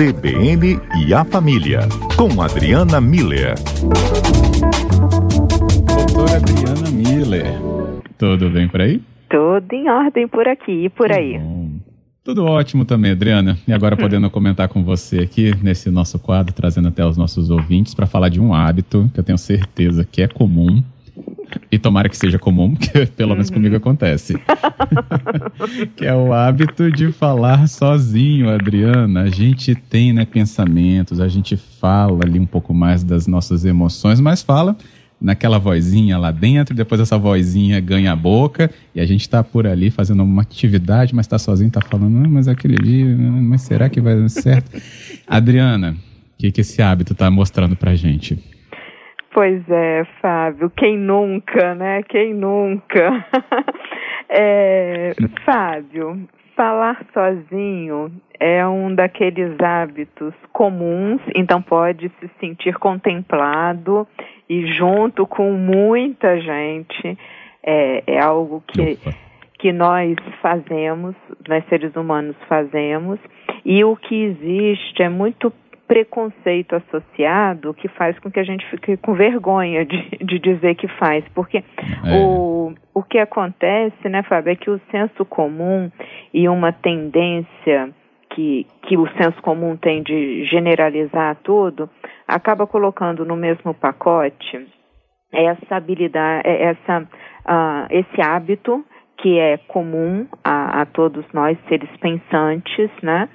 CBN e a Família, com Adriana Miller. Doutora Adriana Miller, tudo bem por aí? Tudo em ordem por aqui e por aí. Bom. Tudo ótimo também, Adriana. E agora podendo comentar com você aqui nesse nosso quadro, trazendo até os nossos ouvintes para falar de um hábito que eu tenho certeza que é comum e tomara que seja comum, porque pelo menos comigo acontece. que é o hábito de falar sozinho, Adriana. A gente tem né, pensamentos, a gente fala ali um pouco mais das nossas emoções, mas fala naquela vozinha lá dentro, depois essa vozinha ganha a boca e a gente está por ali fazendo uma atividade, mas está sozinho, está falando, ah, mas aquele dia, mas será que vai dar certo? Adriana, o que, que esse hábito está mostrando para gente? Pois é, Fábio, quem nunca, né? Quem nunca? é, Fábio, falar sozinho é um daqueles hábitos comuns, então pode se sentir contemplado e junto com muita gente. É, é algo que, que nós fazemos, nós seres humanos fazemos, e o que existe é muito preconceito associado que faz com que a gente fique com vergonha de, de dizer que faz. Porque é. o, o que acontece, né, Fábio, é que o senso comum e uma tendência que, que o senso comum tem de generalizar tudo, acaba colocando no mesmo pacote essa habilidade, essa, uh, esse hábito que é comum a, a todos nós, seres pensantes, né?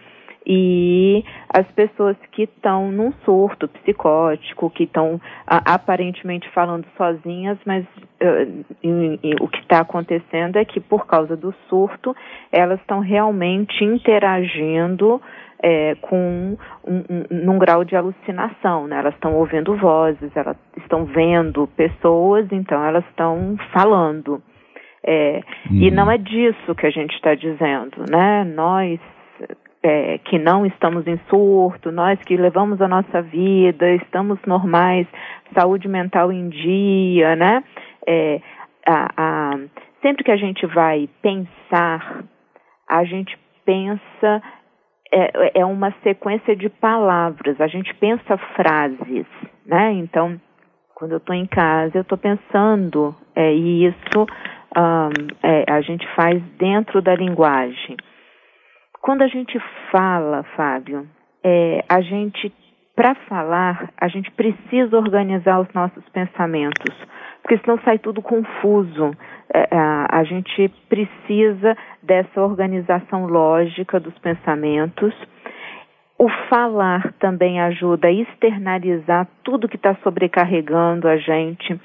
E as pessoas que estão num surto psicótico, que estão aparentemente falando sozinhas, mas uh, o que está acontecendo é que por causa do surto elas estão realmente interagindo é, com um, um, num grau de alucinação, né? Elas estão ouvindo vozes, elas estão vendo pessoas, então elas estão falando. É, hum. E não é disso que a gente está dizendo, né? Nós é, que não estamos em surto, nós que levamos a nossa vida, estamos normais, saúde mental em dia, né? É, a, a, sempre que a gente vai pensar, a gente pensa é, é uma sequência de palavras, a gente pensa frases, né? Então, quando eu estou em casa, eu estou pensando é, isso um, é, a gente faz dentro da linguagem. Quando a gente fala, Fábio, é, a gente, para falar, a gente precisa organizar os nossos pensamentos, porque senão sai tudo confuso. É, a, a gente precisa dessa organização lógica dos pensamentos o falar também ajuda a externalizar tudo que está sobrecarregando a gente,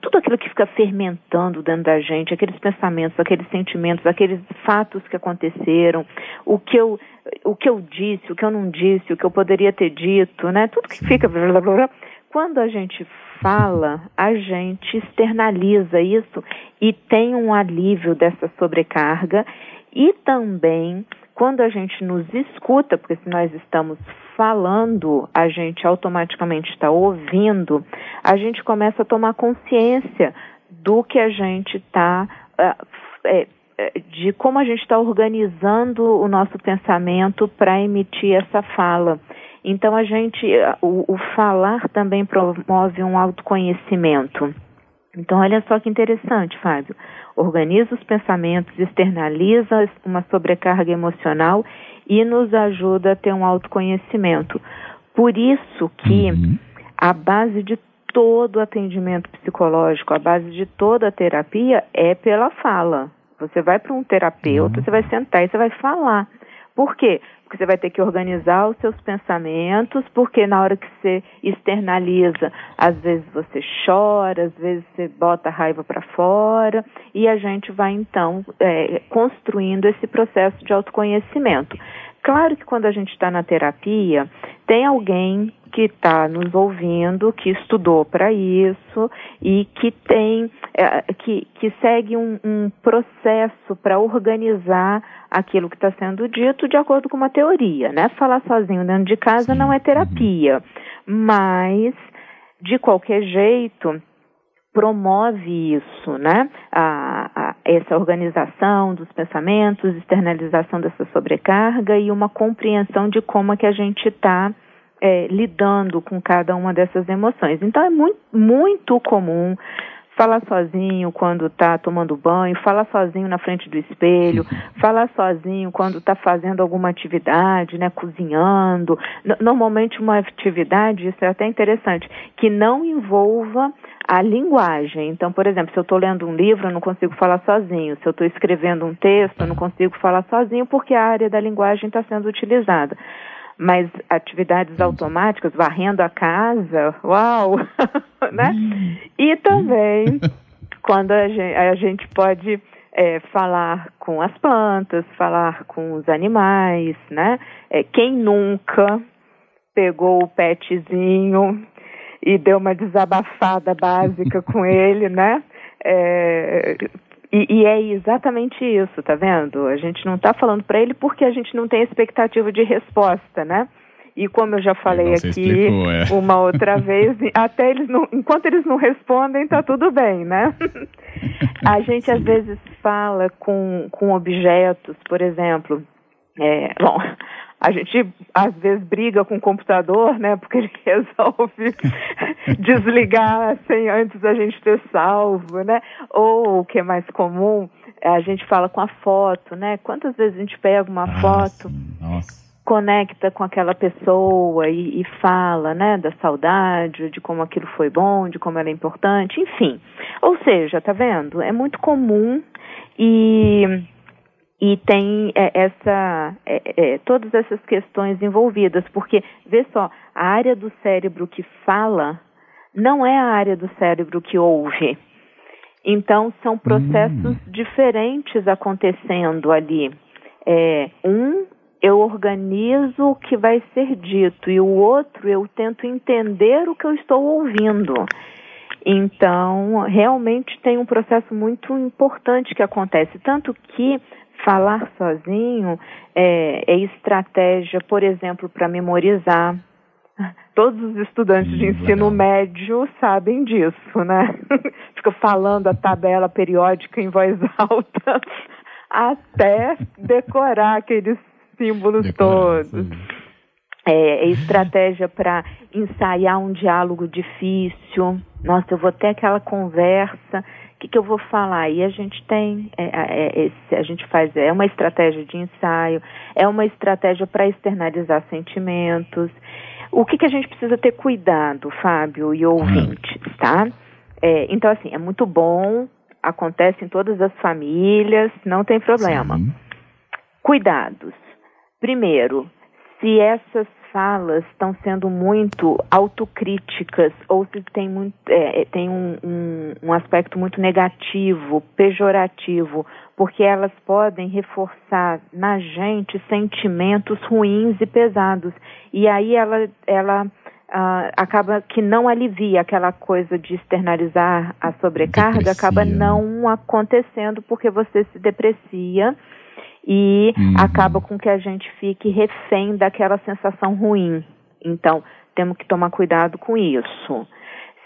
tudo aquilo que fica fermentando dentro da gente, aqueles pensamentos, aqueles sentimentos, aqueles fatos que aconteceram, o que eu, o que eu disse, o que eu não disse, o que eu poderia ter dito, né? Tudo que fica. Blá, blá, blá. Quando a gente fala, a gente externaliza isso e tem um alívio dessa sobrecarga e também quando a gente nos escuta, porque se nós estamos falando, a gente automaticamente está ouvindo, a gente começa a tomar consciência do que a gente está. É, de como a gente está organizando o nosso pensamento para emitir essa fala. Então a gente, o, o falar também promove um autoconhecimento. Então, olha só que interessante, Fábio. Organiza os pensamentos, externaliza uma sobrecarga emocional e nos ajuda a ter um autoconhecimento. Por isso que uhum. a base de todo atendimento psicológico, a base de toda a terapia é pela fala. Você vai para um terapeuta, uhum. você vai sentar e você vai falar. Por quê? Porque você vai ter que organizar os seus pensamentos, porque na hora que você externaliza, às vezes você chora, às vezes você bota a raiva para fora, e a gente vai então é, construindo esse processo de autoconhecimento. Claro que quando a gente está na terapia, tem alguém que está nos ouvindo, que estudou para isso e que tem, é, que, que segue um, um processo para organizar aquilo que está sendo dito de acordo com uma teoria, né? Falar sozinho dentro de casa não é terapia, mas de qualquer jeito promove isso, né? A, essa organização dos pensamentos, externalização dessa sobrecarga e uma compreensão de como é que a gente está é, lidando com cada uma dessas emoções. Então é muito, muito comum falar sozinho quando está tomando banho, falar sozinho na frente do espelho, falar sozinho quando está fazendo alguma atividade, né, cozinhando. Normalmente uma atividade, isso é até interessante, que não envolva a linguagem. Então, por exemplo, se eu estou lendo um livro, eu não consigo falar sozinho. Se eu estou escrevendo um texto, eu não consigo falar sozinho porque a área da linguagem está sendo utilizada. Mas atividades automáticas, varrendo a casa, uau! né? E também quando a gente, a gente pode é, falar com as plantas, falar com os animais, né? É, quem nunca pegou o petzinho e deu uma desabafada básica com ele, né? É, e, e, é exatamente isso, tá vendo? A gente não está falando para ele porque a gente não tem expectativa de resposta, né? E como eu já falei aqui explicou, é. uma outra vez, até eles não, enquanto eles não respondem, tá tudo bem, né? a gente às vezes fala com, com objetos, por exemplo, é, bom, a gente às vezes briga com o computador, né? Porque ele resolve desligar sem antes a gente ter salvo, né? Ou o que é mais comum, a gente fala com a foto, né? Quantas vezes a gente pega uma ah, foto, conecta com aquela pessoa e, e fala, né? Da saudade, de como aquilo foi bom, de como ela é importante, enfim. Ou seja, tá vendo? É muito comum e e tem é, essa é, é, todas essas questões envolvidas, porque vê só, a área do cérebro que fala não é a área do cérebro que ouve. Então são processos hum. diferentes acontecendo ali. É, um eu organizo o que vai ser dito e o outro eu tento entender o que eu estou ouvindo. Então, realmente tem um processo muito importante que acontece, tanto que falar sozinho é, é estratégia, por exemplo, para memorizar. Todos os estudantes de ensino legal. médio sabem disso, né? Fica falando a tabela periódica em voz alta até decorar aqueles símbolos Decorar, todos. É, é estratégia para ensaiar um diálogo difícil. Nossa, eu vou ter aquela conversa que, que eu vou falar? E a gente tem, é, é, é, a gente faz, é uma estratégia de ensaio, é uma estratégia para externalizar sentimentos. O que, que a gente precisa ter cuidado, Fábio e ouvintes, tá? É, então, assim, é muito bom, acontece em todas as famílias, não tem problema. Sim. Cuidados. Primeiro, se essas falas estão sendo muito autocríticas ou se tem, muito, é, é, tem um, um, um aspecto muito negativo, pejorativo, porque elas podem reforçar na gente sentimentos ruins e pesados. E aí ela, ela Uh, acaba que não alivia aquela coisa de externalizar a sobrecarga, Deprecia. acaba não acontecendo porque você se deprecia e uhum. acaba com que a gente fique refém daquela sensação ruim. Então, temos que tomar cuidado com isso.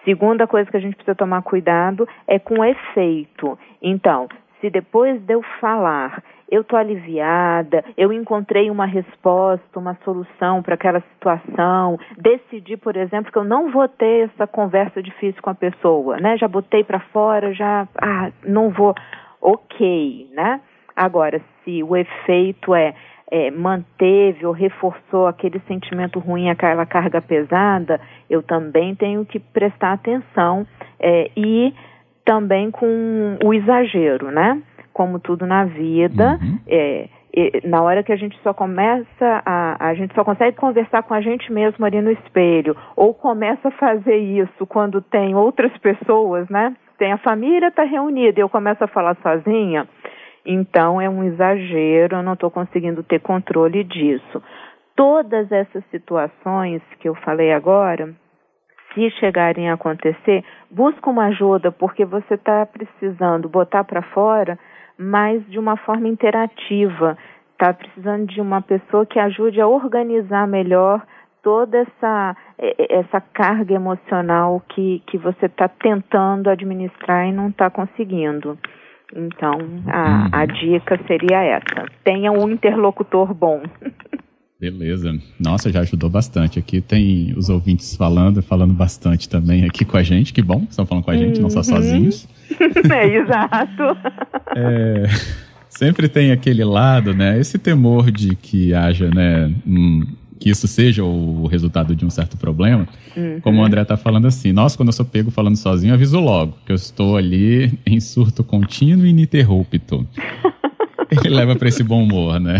Segunda coisa que a gente precisa tomar cuidado é com o efeito. Então, se depois de eu falar, eu estou aliviada, eu encontrei uma resposta, uma solução para aquela situação, decidi, por exemplo, que eu não vou ter essa conversa difícil com a pessoa, né? Já botei para fora, já, ah, não vou, ok, né? Agora, se o efeito é, é, manteve ou reforçou aquele sentimento ruim, aquela carga pesada, eu também tenho que prestar atenção é, e também com o exagero, né? Como tudo na vida, uhum. é, na hora que a gente só começa a, a gente só consegue conversar com a gente mesmo ali no espelho, ou começa a fazer isso quando tem outras pessoas, né? Tem a família está reunida e eu começo a falar sozinha, então é um exagero, eu não estou conseguindo ter controle disso. Todas essas situações que eu falei agora, se chegarem a acontecer, busca uma ajuda, porque você está precisando botar para fora, mas de uma forma interativa. Está precisando de uma pessoa que ajude a organizar melhor toda essa, essa carga emocional que, que você está tentando administrar e não está conseguindo. Então, a, a dica seria essa: tenha um interlocutor bom. Beleza. Nossa, já ajudou bastante. Aqui tem os ouvintes falando, falando bastante também aqui com a gente. Que bom, estão falando com a gente, uhum. não só uhum. sozinhos. É, exato. é, sempre tem aquele lado, né? Esse temor de que haja, né? Um, que isso seja o resultado de um certo problema. Uhum. Como o André está falando assim, nossa, quando eu sou pego falando sozinho, aviso logo que eu estou ali em surto contínuo e ininterrupto. Ele leva para esse bom humor, né?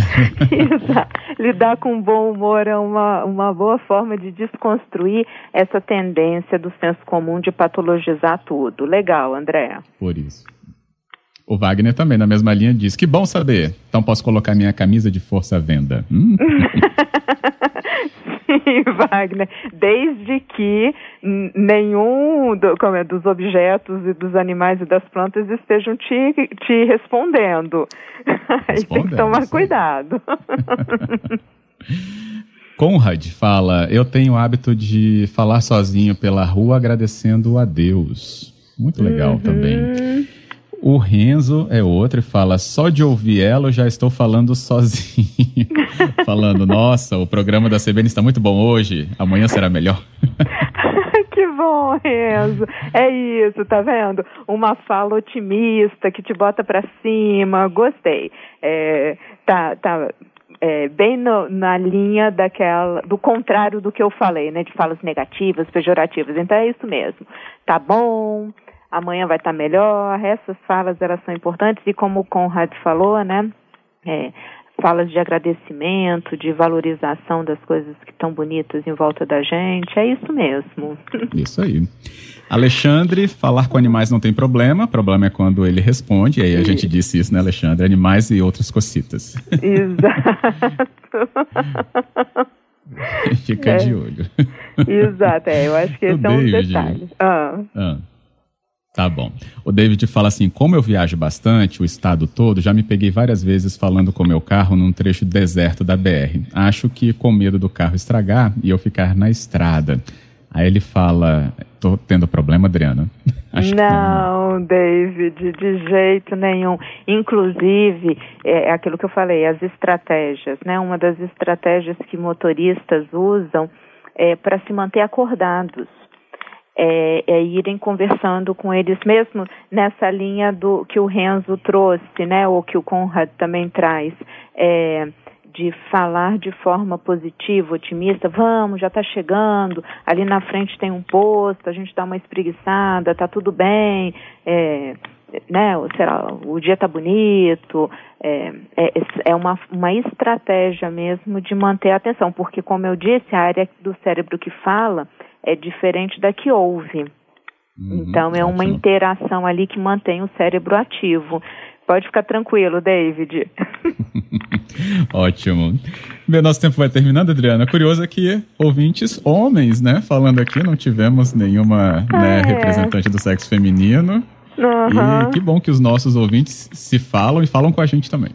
Exato. Lidar com bom humor é uma, uma boa forma de desconstruir essa tendência do senso comum de patologizar tudo. Legal, André. Por isso. O Wagner também, na mesma linha, diz: Que bom saber. Então posso colocar minha camisa de força à venda. Hum? Sim, Wagner. Desde que nenhum do, é, dos objetos e dos animais e das plantas estejam te, te respondendo. Aí tem que tomar sim. cuidado. Conrad fala: Eu tenho o hábito de falar sozinho pela rua agradecendo a Deus. Muito legal uhum. também. O Renzo é outro e fala: só de ouvir ela eu já estou falando sozinho. falando, nossa, o programa da CBN está muito bom hoje, amanhã será melhor. que bom, Renzo. É isso, tá vendo? Uma fala otimista que te bota para cima. Gostei. É, tá, tá é, bem no, na linha daquela, do contrário do que eu falei, né? De falas negativas, pejorativas. Então é isso mesmo. Tá bom amanhã vai estar melhor. Essas falas elas são importantes e como o Conrad falou, né? É, falas de agradecimento, de valorização das coisas que estão bonitas em volta da gente. É isso mesmo. Isso aí. Alexandre, falar com animais não tem problema, problema é quando ele responde, e aí a isso. gente disse isso, né, Alexandre? Animais e outras cocitas. Exato. Fica é. de olho. Exato, é, eu acho que esse é um detalhe. Ah. Ah. Tá bom. O David fala assim: como eu viajo bastante, o estado todo, já me peguei várias vezes falando com meu carro num trecho deserto da BR. Acho que com medo do carro estragar e eu ficar na estrada. Aí ele fala: tô tendo problema, Adriana? Não, não, David, de jeito nenhum. Inclusive, é, é aquilo que eu falei, as estratégias, né? Uma das estratégias que motoristas usam é para se manter acordados é, é, irem conversando com eles mesmo nessa linha do que o Renzo trouxe, né, ou que o Conrad também traz, é, de falar de forma positiva, otimista, vamos, já está chegando, ali na frente tem um posto, a gente dá uma espreguiçada, tá tudo bem, é, né, o dia está bonito, é, é, é uma, uma estratégia mesmo de manter a atenção, porque como eu disse, a área do cérebro que fala é diferente da que ouve. Uhum, então é uma ótimo. interação ali que mantém o cérebro ativo. Pode ficar tranquilo, David. ótimo. Bem, nosso tempo vai terminando, Adriana. Curioso é que ouvintes homens, né, falando aqui, não tivemos nenhuma ah, né, é. representante do sexo feminino. Uhum. E que bom que os nossos ouvintes se falam e falam com a gente também.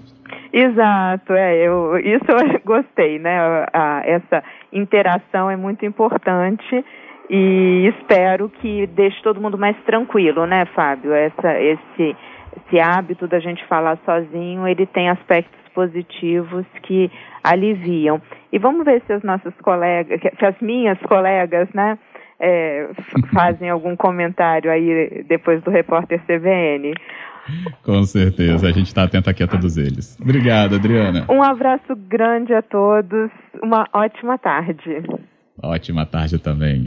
Exato, é, eu, isso eu gostei, né? A, essa interação é muito importante e espero que deixe todo mundo mais tranquilo, né, Fábio? Essa, esse, esse hábito da gente falar sozinho, ele tem aspectos positivos que aliviam. E vamos ver se as nossas colegas, se as minhas colegas, né, é, fazem algum comentário aí depois do repórter CVN. Com certeza, a gente está atento aqui a todos eles. Obrigado, Adriana. Um abraço grande a todos, uma ótima tarde. Ótima tarde também.